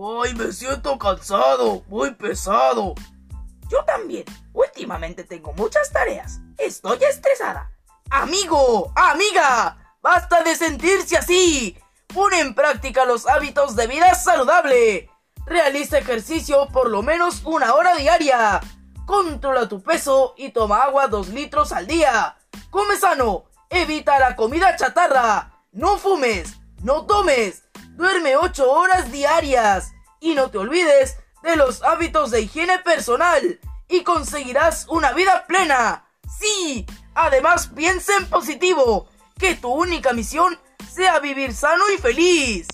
¡Ay, me siento cansado! ¡Muy pesado! Yo también. Últimamente tengo muchas tareas. Estoy estresada. Amigo, amiga, basta de sentirse así. Pon en práctica los hábitos de vida saludable. Realiza ejercicio por lo menos una hora diaria. Controla tu peso y toma agua 2 litros al día. Come sano. Evita la comida chatarra. No fumes. No tomes. Duerme 8 horas diarias. Y no te olvides de los hábitos de higiene personal. Y conseguirás una vida plena. Sí. Además piensa en positivo. Que tu única misión sea vivir sano y feliz.